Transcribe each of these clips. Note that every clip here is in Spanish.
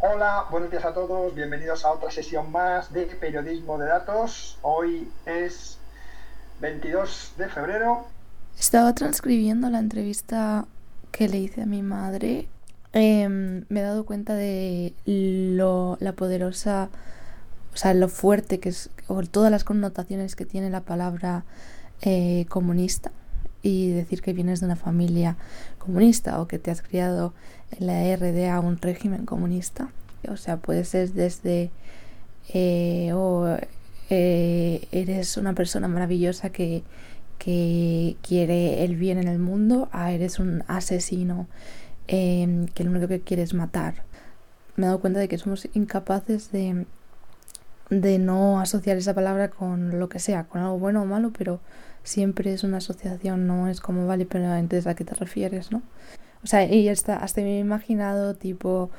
Hola, buenos días a todos, bienvenidos a otra sesión más de periodismo de datos. Hoy es 22 de febrero. Estaba transcribiendo la entrevista que le hice a mi madre. Em, me he dado cuenta de lo, la poderosa, o sea, lo fuerte que es, o todas las connotaciones que tiene la palabra eh, comunista y decir que vienes de una familia comunista o que te has criado en la RDA un régimen comunista. O sea, puede ser desde eh, o eh, eres una persona maravillosa que, que quiere el bien en el mundo a eres un asesino em, que lo único que quiere es matar. Me he dado cuenta de que somos incapaces de, de no asociar esa palabra con lo que sea, con algo bueno o malo, pero siempre es una asociación, no es como, vale, pero entonces a qué te refieres, ¿no? O sea, y hasta, hasta me he imaginado tipo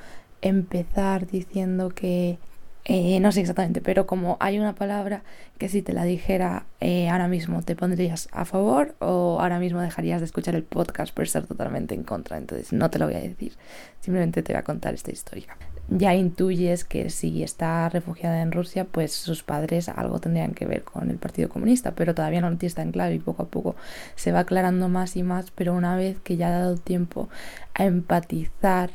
empezar diciendo que, eh, no sé exactamente, pero como hay una palabra que si te la dijera eh, ahora mismo te pondrías a favor o ahora mismo dejarías de escuchar el podcast por estar totalmente en contra, entonces no te lo voy a decir, simplemente te voy a contar esta historia ya intuyes que si está refugiada en Rusia, pues sus padres algo tendrían que ver con el Partido Comunista, pero todavía no lo tiene tan claro y poco a poco se va aclarando más y más, pero una vez que ya ha dado tiempo a empatizar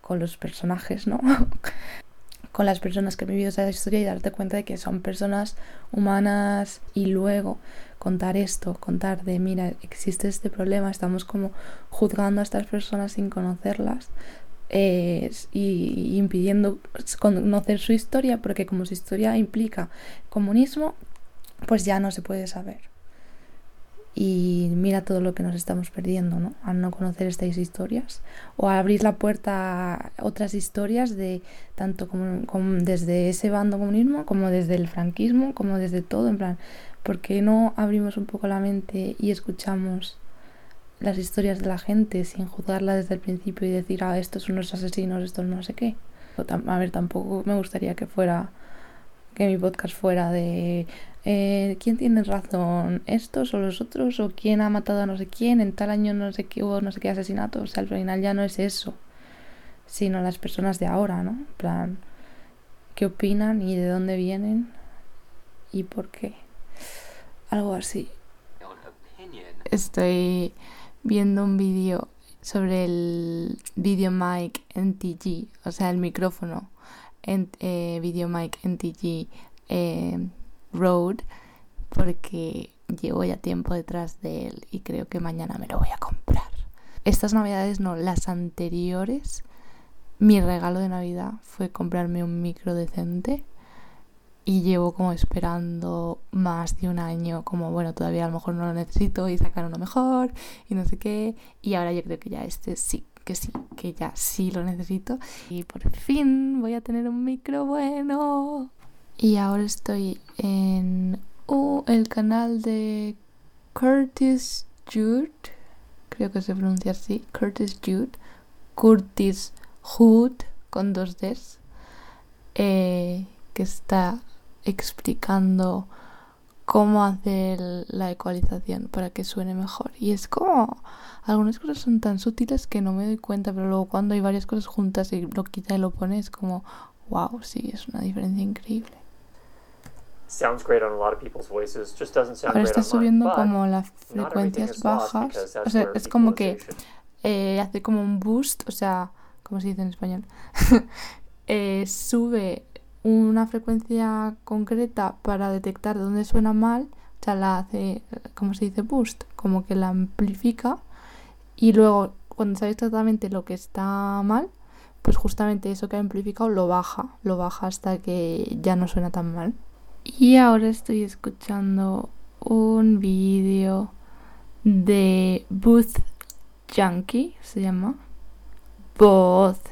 con los personajes, ¿no? con las personas que han vivido esa historia y darte cuenta de que son personas humanas y luego contar esto, contar de mira, existe este problema, estamos como juzgando a estas personas sin conocerlas, y impidiendo conocer su historia, porque como su historia implica comunismo, pues ya no se puede saber. Y mira todo lo que nos estamos perdiendo, ¿no? Al no conocer estas historias. O al abrir la puerta a otras historias de tanto como, como desde ese bando comunismo, como desde el franquismo, como desde todo. En plan, ¿por qué no abrimos un poco la mente y escuchamos las historias de la gente sin juzgarla desde el principio y decir, ah, estos son los asesinos, estos no sé qué. A ver, tampoco me gustaría que fuera, que mi podcast fuera de eh, quién tiene razón, estos o los otros, o quién ha matado a no sé quién, en tal año no sé qué hubo no sé qué asesinato. O sea, al final ya no es eso, sino las personas de ahora, ¿no? En plan, qué opinan y de dónde vienen y por qué. Algo así. Estoy viendo un vídeo sobre el Video Mic NTG, o sea, el micrófono en, eh, Video Mic NTG eh, Road, porque llevo ya tiempo detrás de él y creo que mañana me lo voy a comprar. Estas navidades no, las anteriores, mi regalo de Navidad fue comprarme un micro decente y llevo como esperando más de un año, como bueno, todavía a lo mejor no lo necesito y sacar uno mejor y no sé qué. Y ahora yo creo que ya este sí, que sí, que ya sí lo necesito. Y por fin voy a tener un micro bueno. Y ahora estoy en el canal de Curtis Jude, creo que se pronuncia así, Curtis Jude, Curtis Hood con dos Ds, eh, que está explicando cómo hacer la ecualización para que suene mejor. Y es como algunas cosas son tan sutiles que no me doy cuenta, pero luego cuando hay varias cosas juntas y lo quita y lo pone es como, wow, sí, es una diferencia increíble. Ahora está subiendo como las frecuencias bajas, o sea, es como que eh, hace como un boost, o sea, ¿cómo se dice en español? eh, sube una frecuencia concreta para detectar dónde suena mal, o sea, la hace, como se dice, boost, como que la amplifica y luego cuando sabe exactamente lo que está mal, pues justamente eso que ha amplificado lo baja, lo baja hasta que ya no suena tan mal. Y ahora estoy escuchando un vídeo de Booth Junkie, se llama. Booth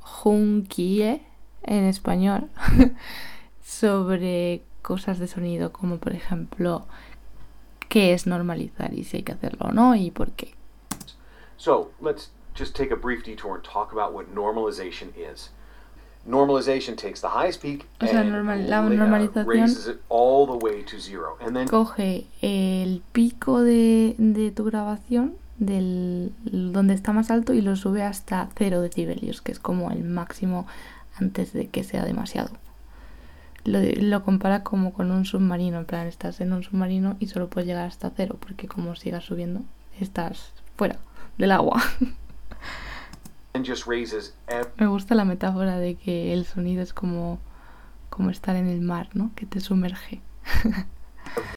Junkie en español sobre cosas de sonido como por ejemplo qué es normalizar y si hay que hacerlo o no y por qué. So, let's just take a brief detour and talk about what normalization is. Normalization takes the highest peak o sea, normal, la normalización raises it all the way to zero. And then coge el pico de, de tu grabación del donde está más alto y lo sube hasta cero decibelios, que es como el máximo antes de que sea demasiado. Lo, lo compara como con un submarino, en plan, estás en un submarino y solo puedes llegar hasta cero, porque como sigas subiendo, estás fuera del agua. Me gusta la metáfora de que el sonido es como, como estar en el mar, ¿no? Que te sumerge.